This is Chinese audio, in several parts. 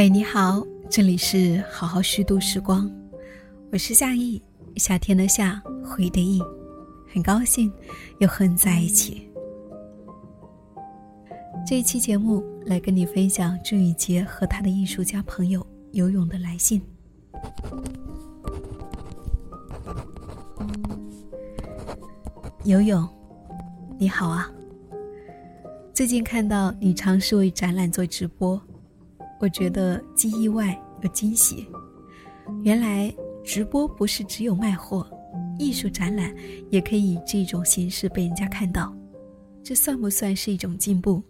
嗨，你好，这里是好好虚度时光，我是夏意，夏天的夏，回的意，很高兴又和你在一起。这一期节目来跟你分享朱宇杰和他的艺术家朋友游泳的来信。游泳，你好啊！最近看到你尝试为展览做直播。我觉得既意外又惊喜，原来直播不是只有卖货，艺术展览也可以以这种形式被人家看到，这算不算是一种进步？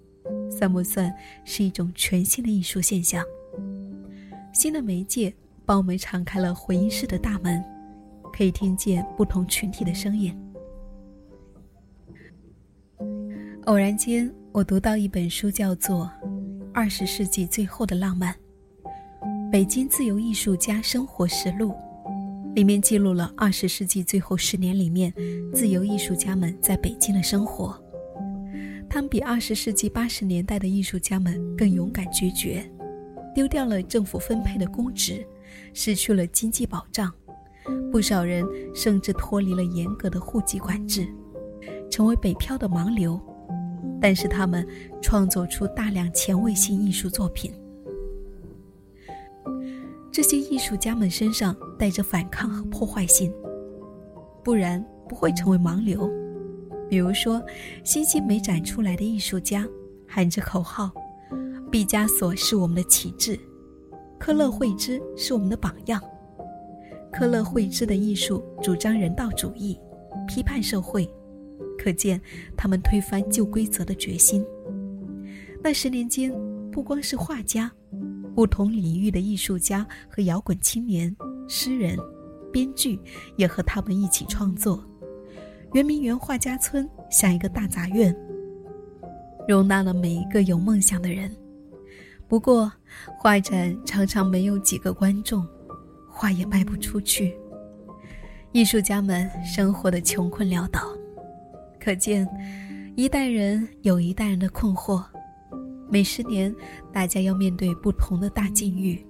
算不算是一种全新的艺术现象？新的媒介帮我们敞开了回音室的大门，可以听见不同群体的声音。偶然间，我读到一本书，叫做。二十世纪最后的浪漫，北京自由艺术家生活实录，里面记录了二十世纪最后十年里面自由艺术家们在北京的生活。他们比二十世纪八十年代的艺术家们更勇敢决绝，丢掉了政府分配的公职，失去了经济保障，不少人甚至脱离了严格的户籍管制，成为北漂的盲流。但是他们创作出大量前卫性艺术作品，这些艺术家们身上带着反抗和破坏性，不然不会成为盲流。比如说，新兴美展出来的艺术家喊着口号：“毕加索是我们的旗帜，科勒惠芝是我们的榜样。”科勒惠芝的艺术主张人道主义，批判社会。可见他们推翻旧规则的决心。那十年间，不光是画家，不同领域的艺术家和摇滚青年、诗人、编剧也和他们一起创作。圆明园画家村像一个大杂院，容纳了每一个有梦想的人。不过，画展常常没有几个观众，画也卖不出去，艺术家们生活的穷困潦倒。可见，一代人有一代人的困惑。每十年，大家要面对不同的大境遇，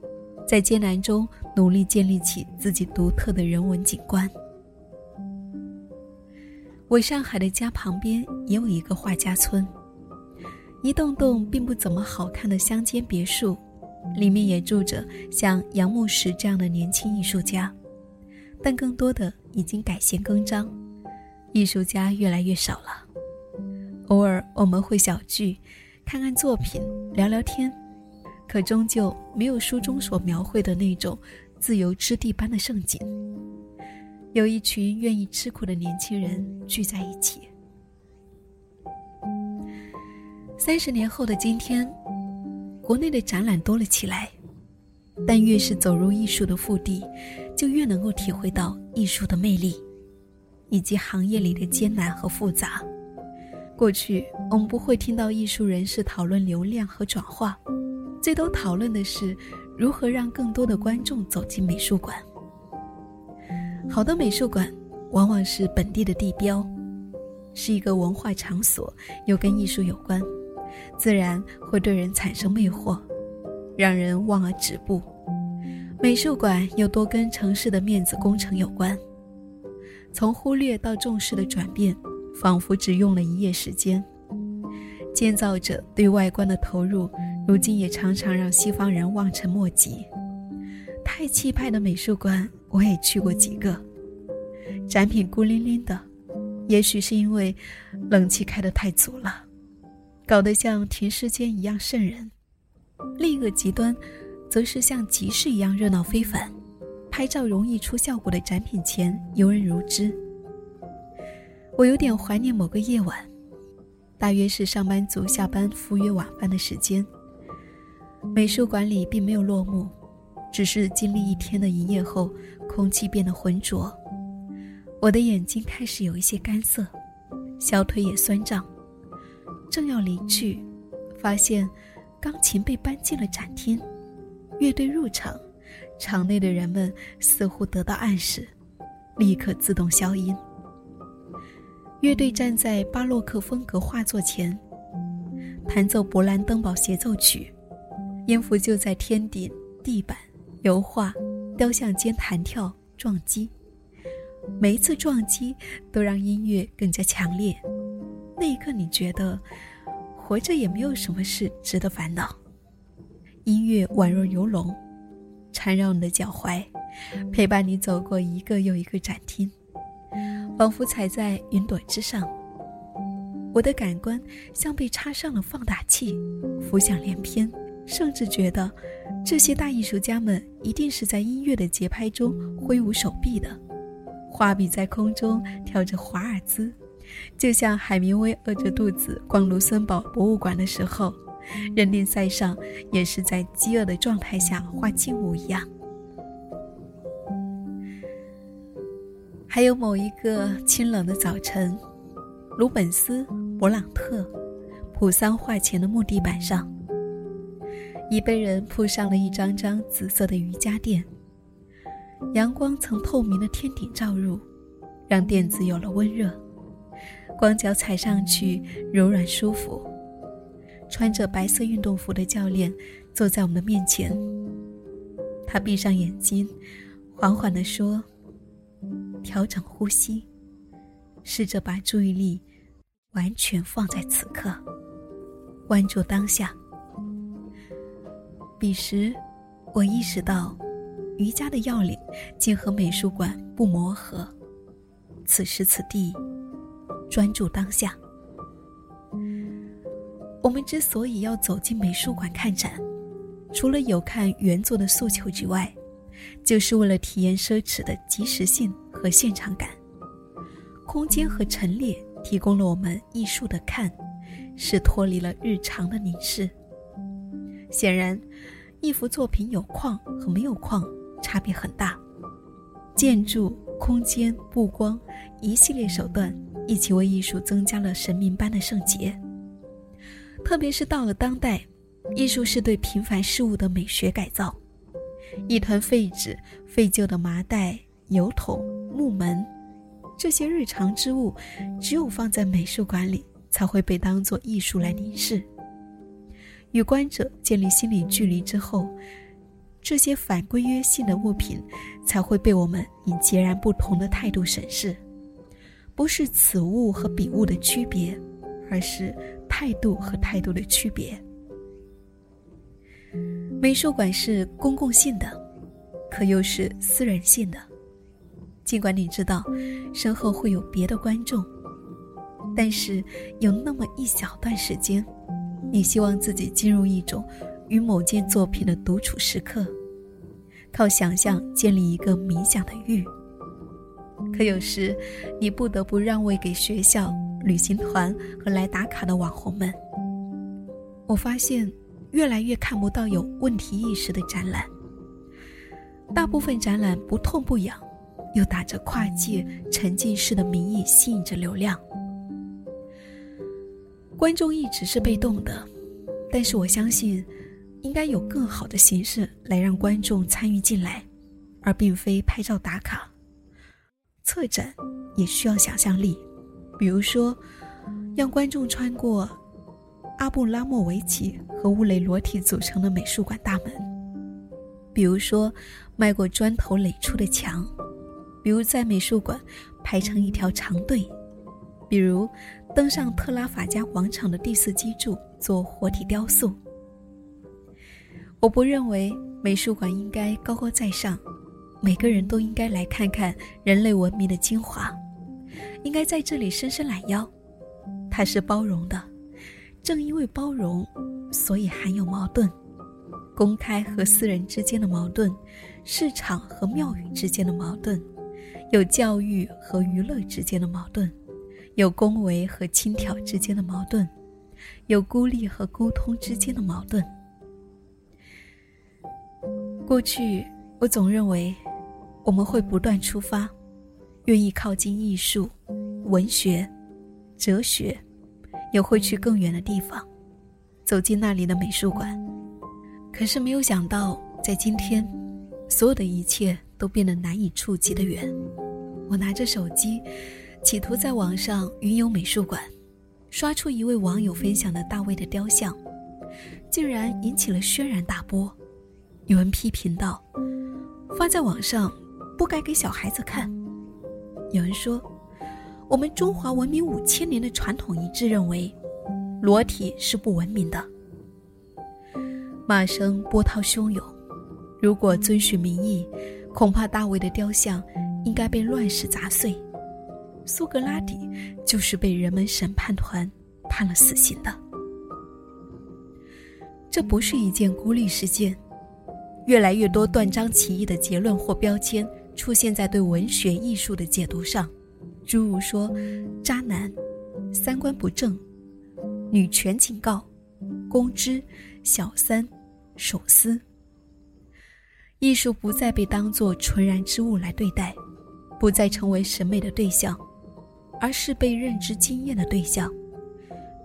在艰难中努力建立起自己独特的人文景观。我上海的家旁边也有一个画家村，一栋栋并不怎么好看的乡间别墅，里面也住着像杨牧石这样的年轻艺术家，但更多的已经改弦更张。艺术家越来越少了，偶尔我们会小聚，看看作品，聊聊天，可终究没有书中所描绘的那种自由之地般的盛景。有一群愿意吃苦的年轻人聚在一起。三十年后的今天，国内的展览多了起来，但越是走入艺术的腹地，就越能够体会到艺术的魅力。以及行业里的艰难和复杂。过去我们不会听到艺术人士讨论流量和转化，最多讨论的是如何让更多的观众走进美术馆。好的美术馆往往是本地的地标，是一个文化场所，又跟艺术有关，自然会对人产生魅惑，让人望而止步。美术馆又多跟城市的面子工程有关。从忽略到重视的转变，仿佛只用了一夜时间。建造者对外观的投入，如今也常常让西方人望尘莫及。太气派的美术馆，我也去过几个，展品孤零零的，也许是因为冷气开得太足了，搞得像停尸间一样瘆人。另一个极端，则是像集市一样热闹非凡。拍照容易出效果的展品前游人如织。我有点怀念某个夜晚，大约是上班族下班赴约晚饭的时间。美术馆里并没有落幕，只是经历一天的营业后，空气变得浑浊。我的眼睛开始有一些干涩，小腿也酸胀。正要离去，发现钢琴被搬进了展厅，乐队入场。场内的人们似乎得到暗示，立刻自动消音。乐队站在巴洛克风格画作前，弹奏勃兰登堡协奏曲，音符就在天顶、地板、油画、雕像间弹跳撞击，每一次撞击都让音乐更加强烈。那一刻，你觉得活着也没有什么事值得烦恼。音乐宛若游龙，缠绕你的脚踝，陪伴你走过一个又一个展厅，仿佛踩在云朵之上。我的感官像被插上了放大器，浮想联翩，甚至觉得这些大艺术家们一定是在音乐的节拍中挥舞手臂的，画笔在空中跳着华尔兹，就像海明威饿着肚子逛卢森堡博物馆的时候，人定塞上也是在饥饿的状态下画静物一样。还有某一个清冷的早晨。鲁本斯、勃朗特、普桑画前的木地板上，已被人铺上了一张张紫色的瑜伽垫。阳光从透明的天顶照入，让垫子有了温热，光脚踩上去柔软舒服。穿着白色运动服的教练坐在我们的面前，他闭上眼睛，缓缓地说：“调整呼吸，试着把注意力。”完全放在此刻，关注当下。彼时，我意识到，瑜伽的要领竟和美术馆不谋而合。此时此地，专注当下。我们之所以要走进美术馆看展，除了有看原作的诉求之外，就是为了体验奢侈的即时性和现场感，空间和陈列。提供了我们艺术的看，是脱离了日常的凝视。显然，一幅作品有框和没有框差别很大。建筑、空间、布光，一系列手段一起为艺术增加了神明般的圣洁。特别是到了当代，艺术是对平凡事物的美学改造。一团废纸、废旧的麻袋、油桶、木门。这些日常之物，只有放在美术馆里，才会被当作艺术来凝视。与观者建立心理距离之后，这些反规约性的物品才会被我们以截然不同的态度审视。不是此物和彼物的区别，而是态度和态度的区别。美术馆是公共性的，可又是私人性的。尽管你知道，身后会有别的观众，但是有那么一小段时间，你希望自己进入一种与某件作品的独处时刻，靠想象建立一个冥想的域。可有时，你不得不让位给学校、旅行团和来打卡的网红们。我发现，越来越看不到有问题意识的展览，大部分展览不痛不痒。又打着跨界沉浸式的名义吸引着流量，观众一直是被动的，但是我相信，应该有更好的形式来让观众参与进来，而并非拍照打卡。策展也需要想象力，比如说，让观众穿过阿布拉莫维奇和乌雷裸体组成的美术馆大门，比如说，迈过砖头垒出的墙。比如在美术馆排成一条长队，比如登上特拉法加广场的第四基柱做活体雕塑。我不认为美术馆应该高高在上，每个人都应该来看看人类文明的精华，应该在这里伸伸懒腰。它是包容的，正因为包容，所以含有矛盾：公开和私人之间的矛盾，市场和庙宇之间的矛盾。有教育和娱乐之间的矛盾，有恭维和轻佻之间的矛盾，有孤立和沟通之间的矛盾。过去，我总认为我们会不断出发，愿意靠近艺术、文学、哲学，也会去更远的地方，走进那里的美术馆。可是没有想到，在今天，所有的一切。都变得难以触及的远。我拿着手机，企图在网上云游美术馆，刷出一位网友分享的大卫的雕像，竟然引起了轩然大波。有人批评道：“发在网上不该给小孩子看。”有人说：“我们中华文明五千年的传统一致认为，裸体是不文明的。”骂声波涛汹涌。如果遵循民意，恐怕大卫的雕像应该被乱石砸碎。苏格拉底就是被人们审判团判了死刑的。这不是一件孤立事件，越来越多断章取义的结论或标签出现在对文学艺术的解读上，诸如说“渣男”“三观不正”“女权警告”“公知”“小三”“手撕”。艺术不再被当作纯然之物来对待，不再成为审美的对象。而是被认知经验的对象，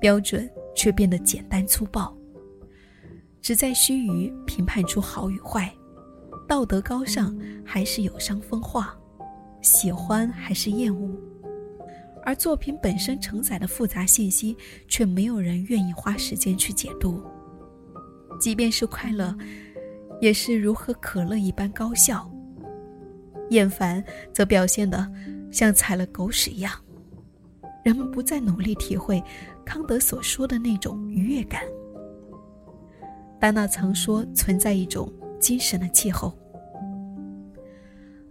标准却变得简单粗暴，只在须臾评判出好与坏，道德高尚还是有伤风化，喜欢还是厌恶，而作品本身承载的复杂信息，却没有人愿意花时间去解读。即便是快乐，也是如喝可乐一般高效；厌烦则表现得像踩了狗屎一样。人们不再努力体会康德所说的那种愉悦感。丹娜曾说，存在一种精神的气候，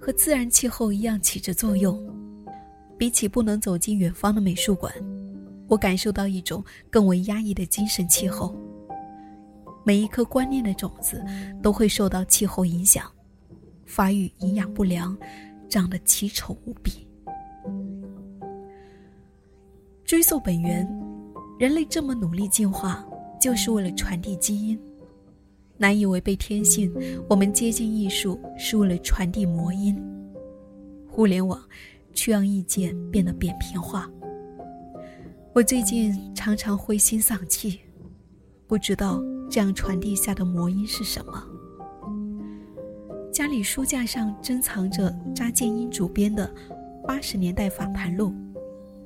和自然气候一样起着作用。比起不能走进远方的美术馆，我感受到一种更为压抑的精神气候。每一颗观念的种子都会受到气候影响，发育营养不良，长得奇丑无比。追溯本源，人类这么努力进化，就是为了传递基因。难以违背天性，我们接近艺术是为了传递魔音。互联网却让意见变得扁平化。我最近常常灰心丧气，不知道这样传递下的魔音是什么。家里书架上珍藏着查建英主编的八十年代访谈录。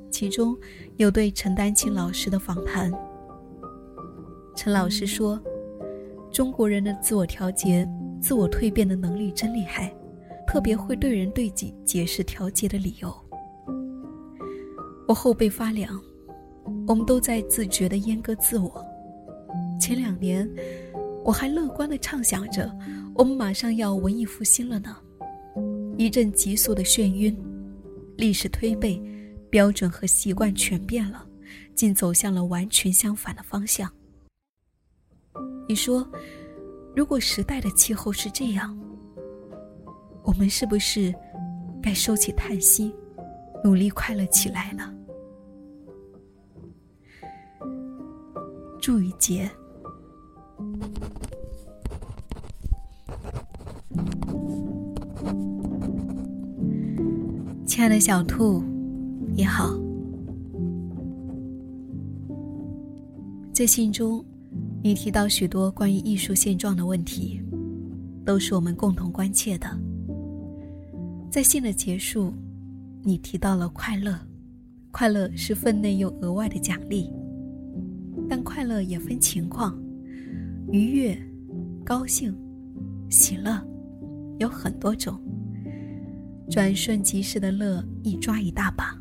其中有对陈丹青老师的访谈。陈老师说：“中国人的自我调节、自我蜕变的能力真厉害，特别会对人对己解释调节的理由。”我后背发凉。我们都在自觉地阉割自我。前两年，我还乐观地畅想着，我们马上要文艺复兴了呢。一阵急速的眩晕，历史推背。标准和习惯全变了，竟走向了完全相反的方向。你说，如果时代的气候是这样，我们是不是该收起叹息，努力快乐起来呢？祝雨杰，亲爱的小兔。你好，在信中，你提到许多关于艺术现状的问题，都是我们共同关切的。在信的结束，你提到了快乐，快乐是分内又额外的奖励，但快乐也分情况，愉悦、高兴、喜乐，有很多种。转瞬即逝的乐，一抓一大把。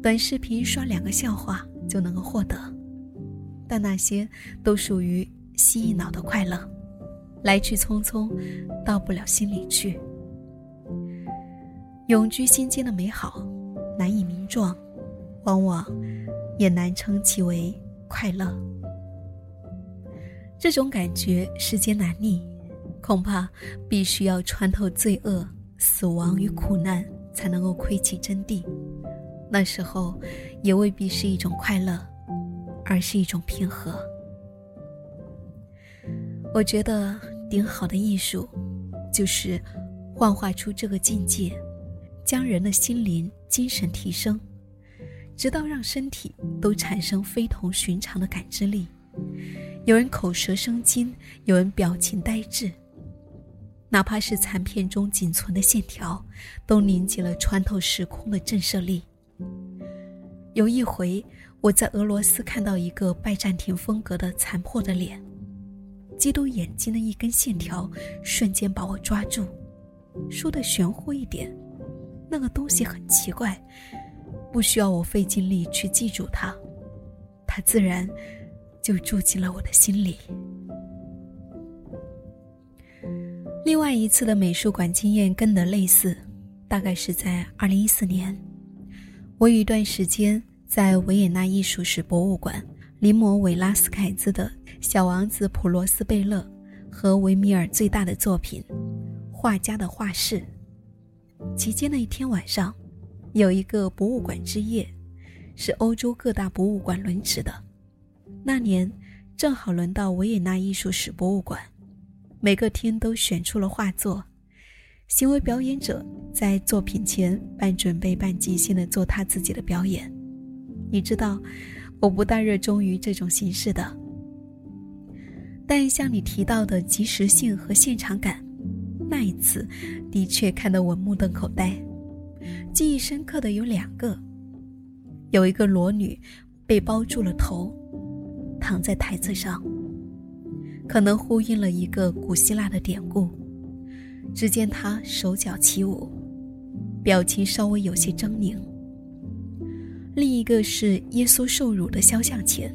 短视频刷两个笑话就能够获得，但那些都属于蜥蜴脑的快乐，来去匆匆，到不了心里去。永居心间的美好，难以名状，往往也难称其为快乐。这种感觉世间难觅，恐怕必须要穿透罪恶、死亡与苦难，才能够窥其真谛。那时候，也未必是一种快乐，而是一种平和。我觉得顶好的艺术，就是幻化出这个境界，将人的心灵、精神提升，直到让身体都产生非同寻常的感知力。有人口舌生津，有人表情呆滞，哪怕是残片中仅存的线条，都凝结了穿透时空的震慑力。有一回，我在俄罗斯看到一个拜占庭风格的残破的脸，基督眼睛的一根线条瞬间把我抓住。说的玄乎一点，那个东西很奇怪，不需要我费尽力去记住它，它自然就住进了我的心里。另外一次的美术馆经验跟的类似，大概是在二零一四年，我有一段时间在维也纳艺术史博物馆临摹韦拉斯凯兹的《小王子普罗斯贝勒》和维米尔最大的作品《画家的画室》。期间的一天晚上，有一个博物馆之夜，是欧洲各大博物馆轮值的。那年正好轮到维也纳艺术史博物馆。每个厅都选出了画作，行为表演者在作品前半准备半即兴的做他自己的表演。你知道，我不大热衷于这种形式的，但像你提到的及时性和现场感，那一次的确看得我目瞪口呆。记忆深刻的有两个，有一个裸女被包住了头，躺在台子上。可能呼应了一个古希腊的典故。只见他手脚起舞，表情稍微有些狰狞。另一个是耶稣受辱的肖像前，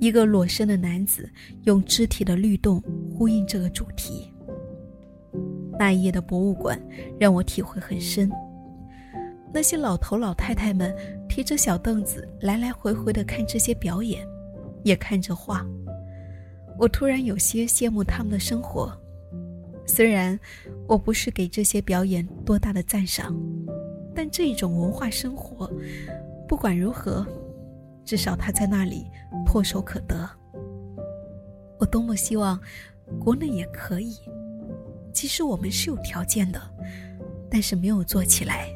一个裸身的男子用肢体的律动呼应这个主题。那一夜的博物馆让我体会很深。那些老头老太太们提着小凳子来来回回的看这些表演，也看着画。我突然有些羡慕他们的生活，虽然我不是给这些表演多大的赞赏，但这种文化生活，不管如何，至少他在那里唾手可得。我多么希望国内也可以，其实我们是有条件的，但是没有做起来。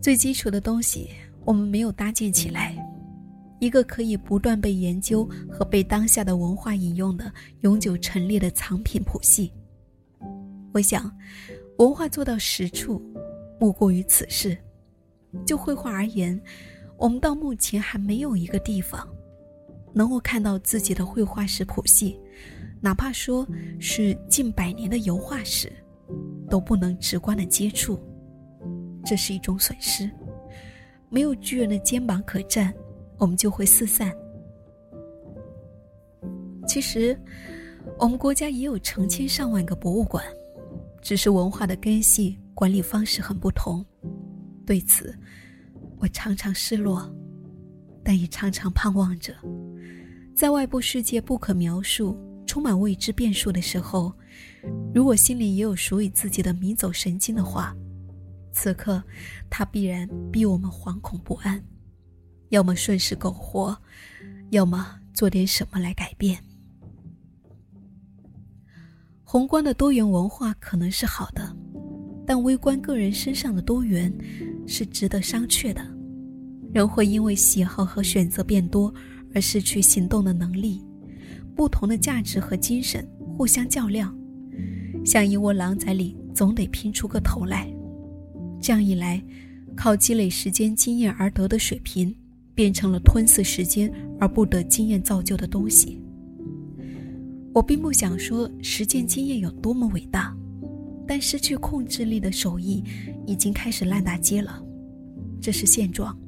最基础的东西，我们没有搭建起来。一个可以不断被研究和被当下的文化引用的永久陈列的藏品谱系。我想，文化做到实处，莫过于此事。就绘画而言，我们到目前还没有一个地方，能够看到自己的绘画史谱系，哪怕说是近百年的油画史，都不能直观的接触。这是一种损失，没有巨人的肩膀可站。我们就会四散。其实，我们国家也有成千上万个博物馆，只是文化的根系、管理方式很不同。对此，我常常失落，但也常常盼望着，在外部世界不可描述、充满未知变数的时候，如果心里也有属于自己的迷走神经的话，此刻，它必然逼我们惶恐不安。要么顺势苟活，要么做点什么来改变。宏观的多元文化可能是好的，但微观个人身上的多元是值得商榷的。人会因为喜好和选择变多而失去行动的能力，不同的价值和精神互相较量，像一窝狼崽里总得拼出个头来。这样一来，靠积累时间经验而得的水平。变成了吞噬时间而不得经验造就的东西。我并不想说实践经验有多么伟大，但失去控制力的手艺已经开始烂大街了，这是现状。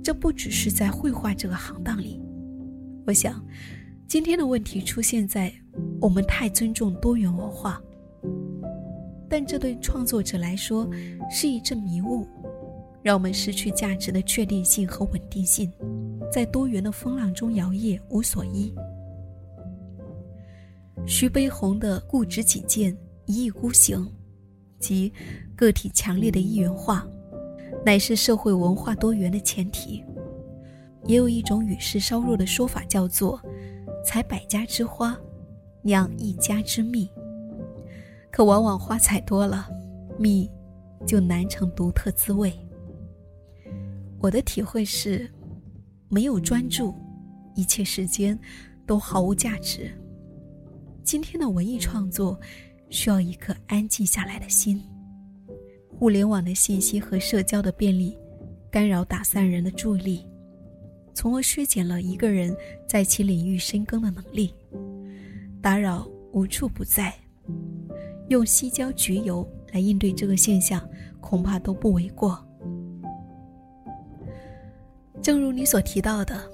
这不只是在绘画这个行当里，我想，今天的问题出现在我们太尊重多元文化，但这对创作者来说是一阵迷雾。让我们失去价值的确定性和稳定性，在多元的风浪中摇曳无所依。徐悲鸿的固执己见、一意孤行，及个体强烈的一元化，乃是社会文化多元的前提。也有一种与世稍弱的说法，叫做“采百家之花，酿一家之蜜”。可往往花采多了，蜜就难成独特滋味。我的体会是，没有专注，一切时间都毫无价值。今天的文艺创作需要一颗安静下来的心。互联网的信息和社交的便利，干扰打散人的注意力。从而削减了一个人在其领域深耕的能力。打扰无处不在，用西郊菊油来应对这个现象，恐怕都不为过。正如你所提到的，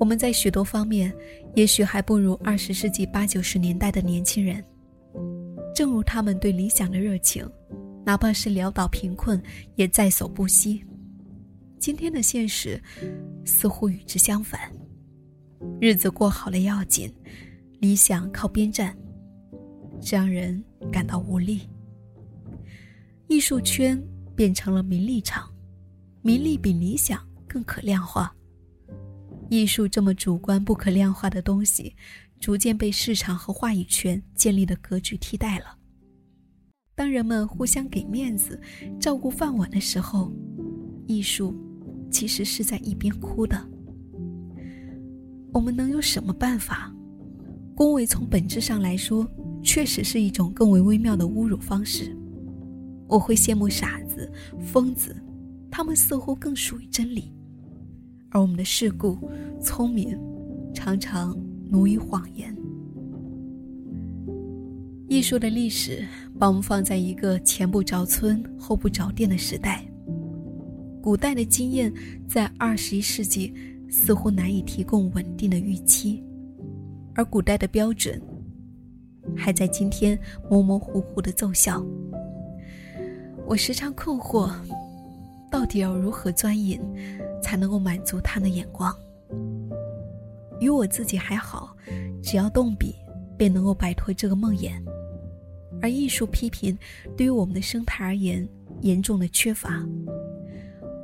我们在许多方面，也许还不如二十世纪八九十年代的年轻人。正如他们对理想的热情，哪怕是潦倒贫困，也在所不惜。今天的现实，似乎与之相反。日子过好了要紧，理想靠边站，这让人感到无力。艺术圈变成了名利场，名利比理想更可量化。艺术这么主观不可量化的东西。逐渐被市场和话语权建立的格局替代了。当人们互相给面子、照顾饭碗的时候，艺术其实是在一边哭的。我们能有什么办法？恭维从本质上来说，确实是一种更为微妙的侮辱方式。我会羡慕傻子、疯子，他们似乎更属于真理，而我们的世故、聪明，常常。奴于谎言。艺术的历史把我们放在一个前不着村后不着店的时代。古代的经验在二十一世纪似乎难以提供稳定的预期，而古代的标准还在今天模模糊糊的奏效。我时常困惑，到底要如何钻研，才能够满足他的眼光？与我自己还好，只要动笔，便能够摆脱这个梦魇。而艺术批评对于我们的生态而言，严重的缺乏。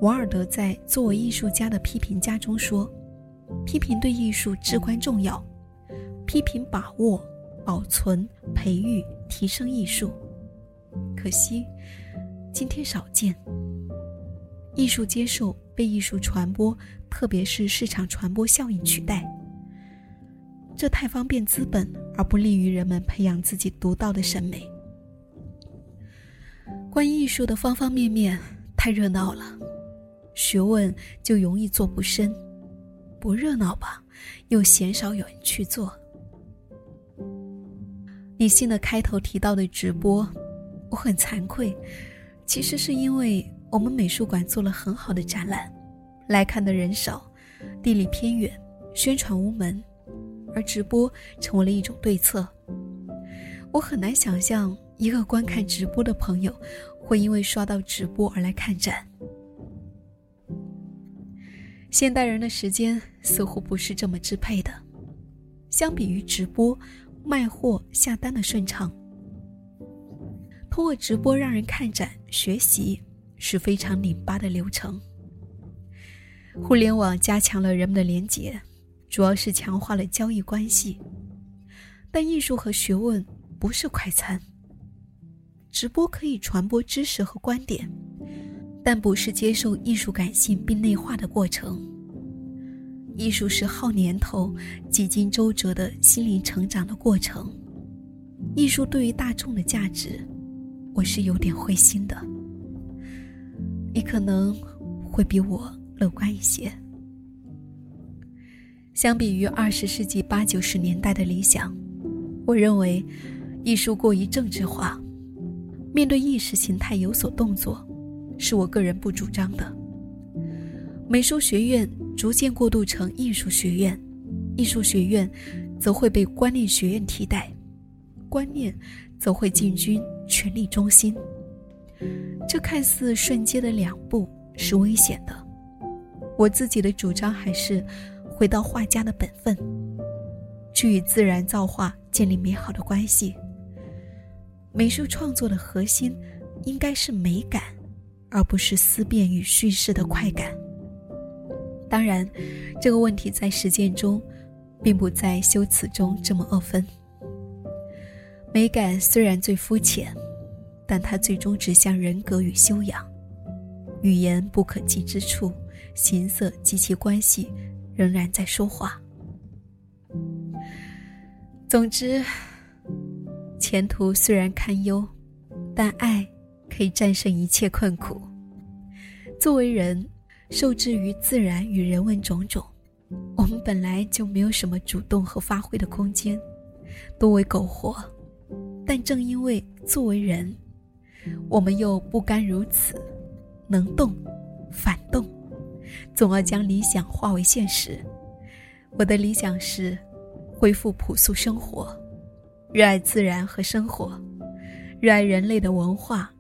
王尔德在《作为艺术家的批评家》中说：“批评对艺术至关重要，批评把握、保存、培育、提升艺术。可惜，今天少见。艺术接受被艺术传播，特别是市场传播效应取代。”这太方便资本，而不利于人们培养自己独到的审美。关于艺术的方方面面太热闹了，学问就容易做不深；不热闹吧，又鲜少有人去做。李信的开头提到的直播，我很惭愧，其实是因为我们美术馆做了很好的展览，来看的人少，地理偏远，宣传无门。而直播成为了一种对策。我很难想象一个观看直播的朋友会因为刷到直播而来看展。现代人的时间似乎不是这么支配的。相比于直播，卖货下单的顺畅，通过直播让人看展学习是非常拧巴的流程。互联网加强了人们的连结。主要是强化了交易关系，但艺术和学问不是快餐。直播可以传播知识和观点，但不是接受艺术感性并内化的过程。艺术是耗年头、几经周折的心灵成长的过程。艺术对于大众的价值，我是有点灰心的。你可能会比我乐观一些。相比于二十世纪八九十年代的理想，我认为艺术过于政治化，面对意识形态有所动作，是我个人不主张的。美术学院逐渐过渡成艺术学院，艺术学院则会被观念学院替代，观念则会进军权力中心。这看似瞬间的两步是危险的。我自己的主张还是。回到画家的本分，去与自然造化建立美好的关系。美术创作的核心应该是美感，而不是思辨与叙事的快感。当然，这个问题在实践中，并不在修辞中这么二分。美感虽然最肤浅，但它最终指向人格与修养。语言不可及之处，形色及其关系。仍然在说话。总之，前途虽然堪忧，但爱可以战胜一切困苦。作为人，受制于自然与人文种种，我们本来就没有什么主动和发挥的空间，多为苟活。但正因为作为人，我们又不甘如此，能动，反动，总要将理想化为现实。我的理想是恢复朴素生活，热爱自然和生活，热爱人类的文化，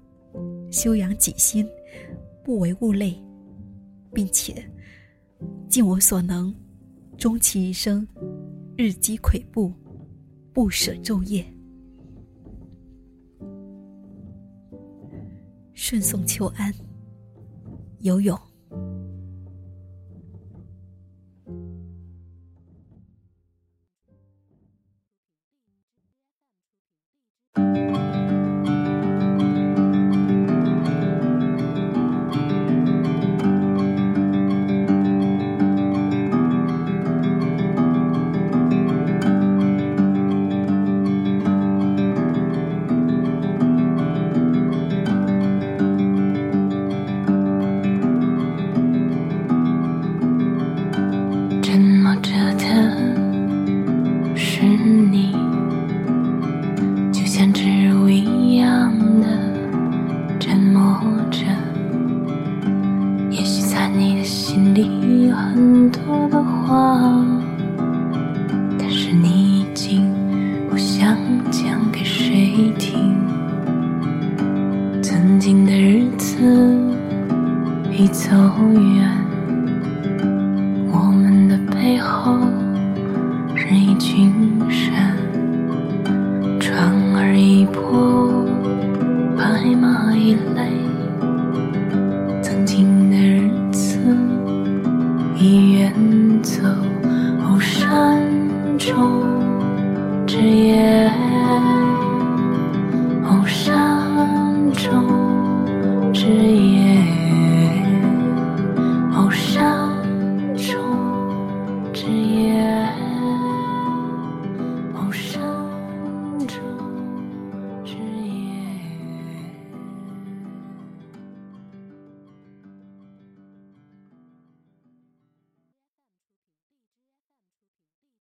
修养己心，不为物类。并且，尽我所能，终其一生，日积跬步，不舍昼夜。顺送秋安，游泳。已走远，